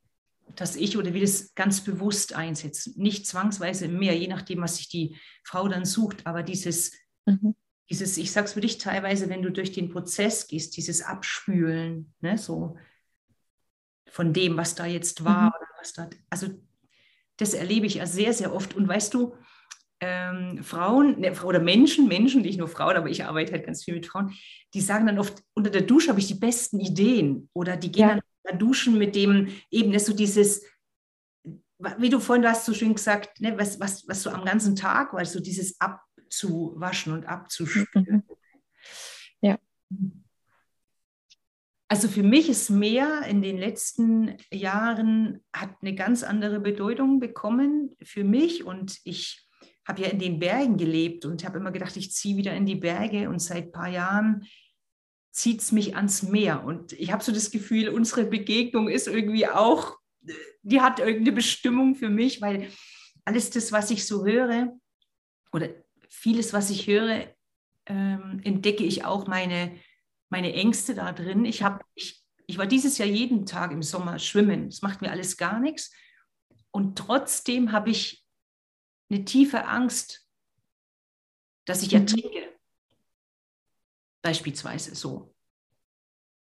dass ich oder wir das ganz bewusst einsetzen. Nicht zwangsweise mehr, je nachdem, was sich die Frau dann sucht, aber dieses, mhm. dieses ich sage es für dich teilweise, wenn du durch den Prozess gehst, dieses Abspülen, ne, so von dem, was da jetzt war mhm. oder was da, also das erlebe ich ja sehr, sehr oft. Und weißt du, ähm, Frauen ne, oder Menschen, Menschen, nicht nur Frauen, aber ich arbeite halt ganz viel mit Frauen, die sagen dann oft, unter der Dusche habe ich die besten Ideen oder die gehen ja. dann duschen mit dem eben, dass so dieses, wie du vorhin, du hast so schön gesagt, ne, was, was, was so am ganzen Tag war, so dieses abzuwaschen und abzuspülen. Mhm. Ja. Also für mich ist Meer in den letzten Jahren hat eine ganz andere Bedeutung bekommen für mich und ich habe ja in den Bergen gelebt und habe immer gedacht, ich ziehe wieder in die Berge und seit ein paar Jahren zieht es mich ans Meer. Und ich habe so das Gefühl, unsere Begegnung ist irgendwie auch, die hat irgendeine Bestimmung für mich, weil alles das, was ich so höre oder vieles, was ich höre, ähm, entdecke ich auch meine, meine Ängste da drin. Ich, hab, ich, ich war dieses Jahr jeden Tag im Sommer schwimmen. Das macht mir alles gar nichts. Und trotzdem habe ich eine tiefe Angst, dass ich mhm. ertrinke. Beispielsweise so.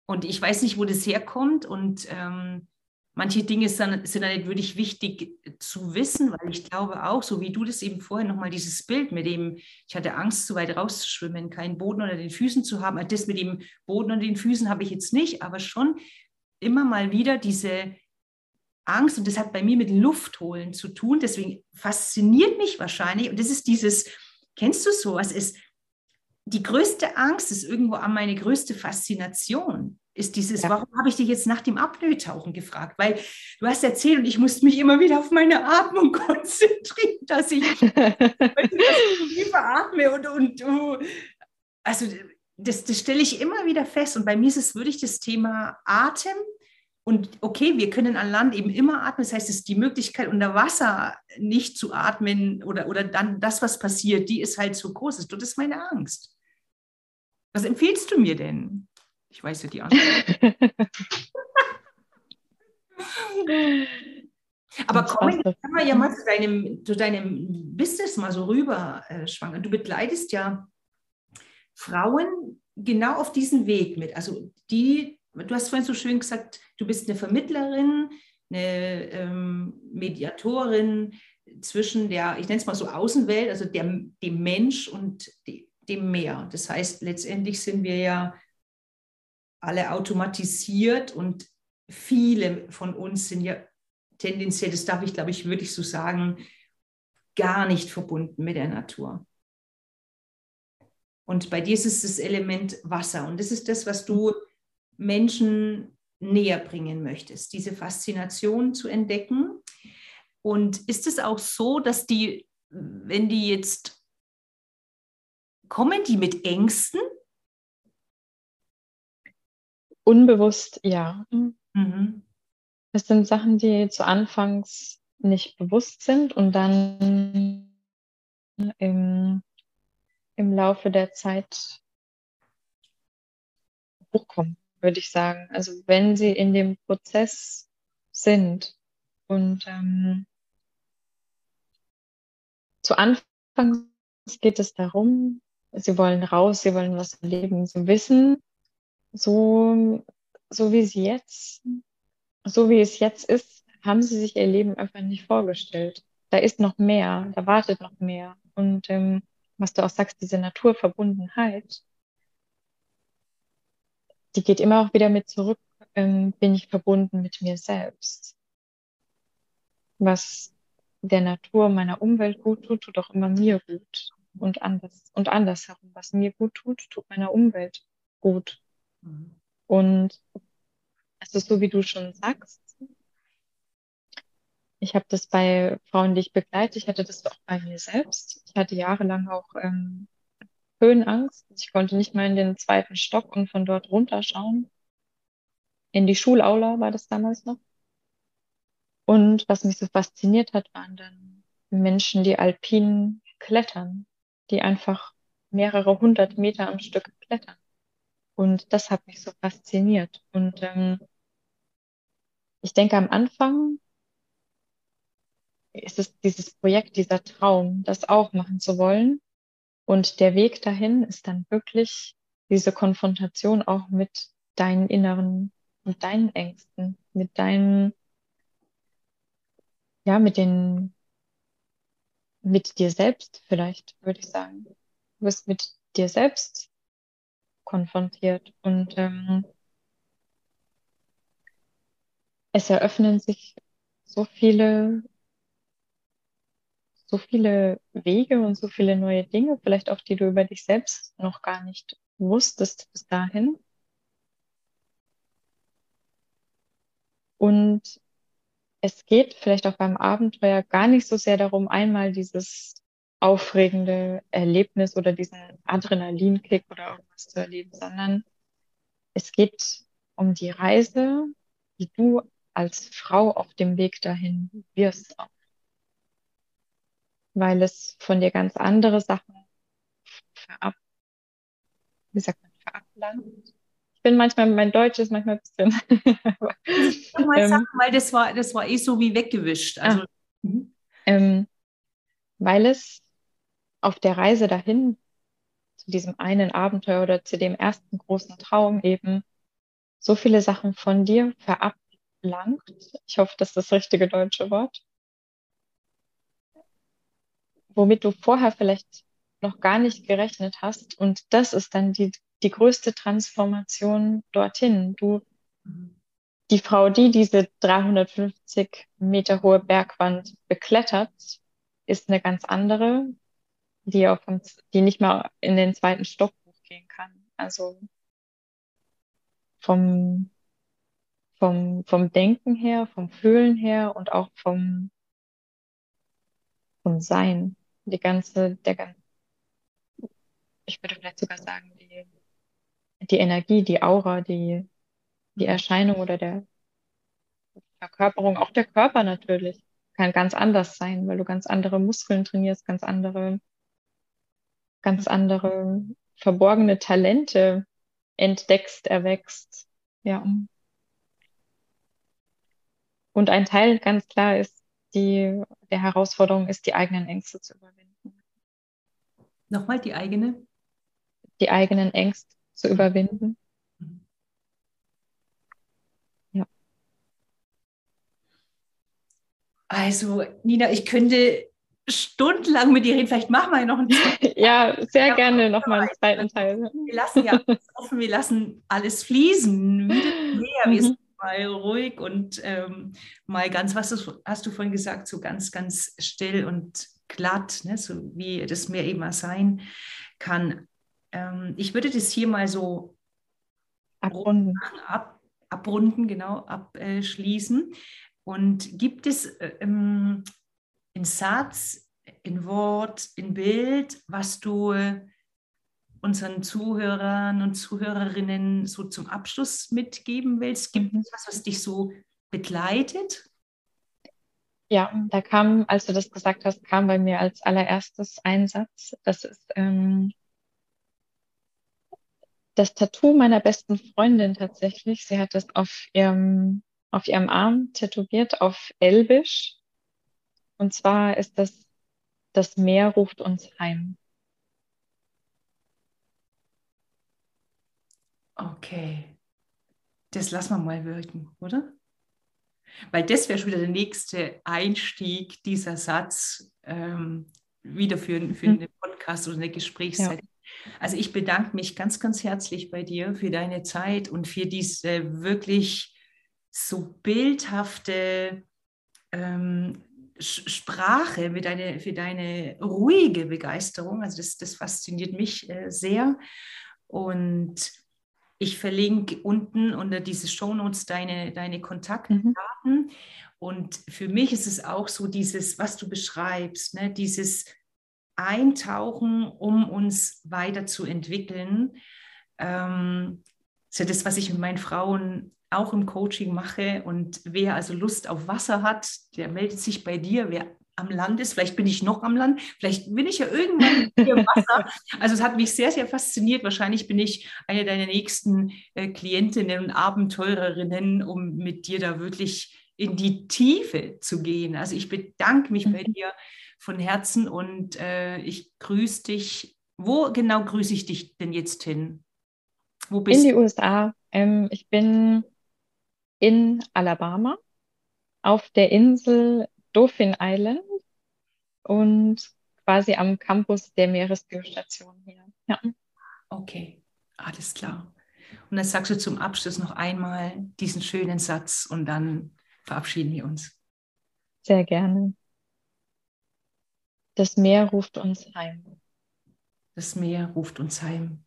Und ich weiß nicht, wo das herkommt. Und ähm, manche Dinge sind dann, sind dann nicht wirklich wichtig zu wissen, weil ich glaube auch, so wie du das eben vorhin nochmal dieses Bild mit dem, ich hatte Angst, zu weit rauszuschwimmen, keinen Boden unter den Füßen zu haben. Das mit dem Boden unter den Füßen habe ich jetzt nicht, aber schon immer mal wieder diese, Angst und das hat bei mir mit Luft holen zu tun. Deswegen fasziniert mich wahrscheinlich und das ist dieses, kennst du sowas? Ist die größte Angst ist irgendwo an meine größte Faszination. Ist dieses, ja. warum habe ich dich jetzt nach dem Apnoe-Tauchen gefragt? Weil du hast erzählt und ich musste mich immer wieder auf meine Atmung konzentrieren, dass ich, tiefer atme und, und uh, also das, das stelle ich immer wieder fest. Und bei mir ist es wirklich das Thema Atem und okay, wir können an Land eben immer atmen. Das heißt, es ist die Möglichkeit, unter Wasser nicht zu atmen oder, oder dann das, was passiert, die ist halt so groß. Das ist meine Angst. Was empfiehlst du mir denn? Ich weiß ja die Antwort. Aber kommen wir ja mal zu deinem, zu deinem Business mal so rüber, äh, Schwanger. Du begleitest ja Frauen genau auf diesen Weg mit. Also die du hast vorhin so schön gesagt, du bist eine Vermittlerin, eine ähm, Mediatorin zwischen der, ich nenne es mal so Außenwelt, also der, dem Mensch und die, dem Meer. Das heißt, letztendlich sind wir ja alle automatisiert und viele von uns sind ja tendenziell, das darf ich glaube ich wirklich so sagen, gar nicht verbunden mit der Natur. Und bei dir ist es das Element Wasser. Und das ist das, was du Menschen näher bringen möchtest, diese Faszination zu entdecken. Und ist es auch so, dass die, wenn die jetzt kommen, die mit Ängsten? Unbewusst, ja. Mhm. Das sind Sachen, die zu Anfangs nicht bewusst sind und dann im, im Laufe der Zeit hochkommen würde ich sagen. Also wenn sie in dem Prozess sind und ähm, zu Anfang geht es darum, sie wollen raus, sie wollen was erleben, sie wissen, so, so wie sie jetzt, so wie es jetzt ist, haben sie sich ihr Leben einfach nicht vorgestellt. Da ist noch mehr, da wartet noch mehr. Und ähm, was du auch sagst, diese Naturverbundenheit, die geht immer auch wieder mit zurück, ähm, bin ich verbunden mit mir selbst. Was der Natur, meiner Umwelt gut tut, tut auch immer mir gut. Und anders, und andersherum. Was mir gut tut, tut meiner Umwelt gut. Mhm. Und es ist so, wie du schon sagst. Ich habe das bei Frauen, die ich begleite, ich hatte das auch bei mir selbst. Ich hatte jahrelang auch ähm, Höhenangst. Ich konnte nicht mal in den zweiten Stock und von dort runterschauen. in die Schulaula, war das damals noch. Und was mich so fasziniert hat, waren dann Menschen, die alpin klettern, die einfach mehrere hundert Meter am Stück klettern. Und das hat mich so fasziniert. Und ähm, ich denke, am Anfang ist es dieses Projekt, dieser Traum, das auch machen zu wollen. Und der Weg dahin ist dann wirklich diese Konfrontation auch mit deinen inneren, mit deinen Ängsten, mit deinen, ja, mit den, mit dir selbst vielleicht, würde ich sagen. Du bist mit dir selbst konfrontiert und ähm, es eröffnen sich so viele so viele Wege und so viele neue Dinge, vielleicht auch die du über dich selbst noch gar nicht wusstest bis dahin. Und es geht vielleicht auch beim Abenteuer gar nicht so sehr darum, einmal dieses aufregende Erlebnis oder diesen Adrenalinkick oder irgendwas zu erleben, sondern es geht um die Reise, die du als Frau auf dem Weg dahin wirst weil es von dir ganz andere Sachen verab, wie sagt man, verablangt. Ich bin manchmal, mein Deutsch ist manchmal ein bisschen. mal ähm, sagen, weil das war, das war eh so wie weggewischt. Also, ah, ähm, weil es auf der Reise dahin zu diesem einen Abenteuer oder zu dem ersten großen Traum eben so viele Sachen von dir verablangt. Ich hoffe, das ist das richtige deutsche Wort womit du vorher vielleicht noch gar nicht gerechnet hast. Und das ist dann die, die größte Transformation dorthin. Du, die Frau, die diese 350 Meter hohe Bergwand beklettert, ist eine ganz andere, die, auf, die nicht mal in den zweiten Stock hochgehen kann. Also vom, vom, vom Denken her, vom Fühlen her und auch vom, vom Sein die ganze, der ganze, ich würde vielleicht sogar sagen, die, die Energie, die Aura, die, die Erscheinung oder der Verkörperung, auch der Körper natürlich, kann ganz anders sein, weil du ganz andere Muskeln trainierst, ganz andere, ganz andere verborgene Talente entdeckst, erwächst. Ja. Und ein Teil ganz klar ist die, der Herausforderung ist, die eigenen Ängste zu überwinden. Nochmal die eigene? Die eigenen Ängste zu überwinden. Ja. Also, Nina, ich könnte stundenlang mit dir reden. Vielleicht machen wir noch einen zweiten Ja, sehr ja, gerne nochmal einen zweiten Teil. Wir lassen ja alles offen, wir lassen alles fließen. Mehr. Wir sind mal ruhig und ähm, mal ganz, was hast, hast du vorhin gesagt, so ganz, ganz still und glatt, ne? so wie das Meer eben mal sein kann. Ähm, ich würde das hier mal so abrunden, ab, abrunden genau, abschließen. Und gibt es äh, ähm, in Satz, in Wort, in Bild, was du unseren Zuhörern und Zuhörerinnen so zum Abschluss mitgeben willst? Gibt es was, was dich so begleitet? Ja, da kam, als du das gesagt hast, kam bei mir als allererstes ein Satz. Das ist ähm, das Tattoo meiner besten Freundin tatsächlich. Sie hat es auf ihrem, auf ihrem Arm tätowiert, auf Elbisch. Und zwar ist das, das Meer ruft uns heim. Okay, das lassen wir mal wirken, oder? Weil das wäre schon wieder der nächste Einstieg, dieser Satz, ähm, wieder für, für hm. einen Podcast oder eine Gesprächszeit. Ja. Also ich bedanke mich ganz, ganz herzlich bei dir für deine Zeit und für diese wirklich so bildhafte ähm, Sprache, mit deine, für deine ruhige Begeisterung. Also das, das fasziniert mich äh, sehr. Und ich verlinke unten unter diese Shownotes deine, deine Kontaktdaten. Mhm. Und für mich ist es auch so dieses, was du beschreibst, ne, dieses Eintauchen, um uns weiterzuentwickeln. Ähm, Das ist ja das, was ich mit meinen Frauen auch im Coaching mache. Und wer also Lust auf Wasser hat, der meldet sich bei dir. Wer am Land ist, vielleicht bin ich noch am Land, vielleicht bin ich ja irgendwann hier im Wasser. Also es hat mich sehr, sehr fasziniert. Wahrscheinlich bin ich eine deiner nächsten äh, Klientinnen und Abenteurerinnen, um mit dir da wirklich in die Tiefe zu gehen. Also ich bedanke mich bei mhm. dir von Herzen und äh, ich grüße dich. Wo genau grüße ich dich denn jetzt hin? Wo bist in die USA. Ähm, ich bin in Alabama auf der Insel Dauphin Island und quasi am Campus der Meeresbiostation hier. Ja. Okay, alles klar. Und dann sagst du zum Abschluss noch einmal diesen schönen Satz und dann verabschieden wir uns. Sehr gerne. Das Meer ruft uns heim. Das Meer ruft uns heim.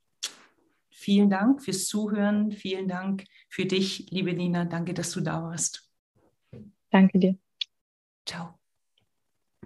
Vielen Dank fürs Zuhören. Vielen Dank für dich, liebe Nina. Danke, dass du da warst. Danke dir. Ciao.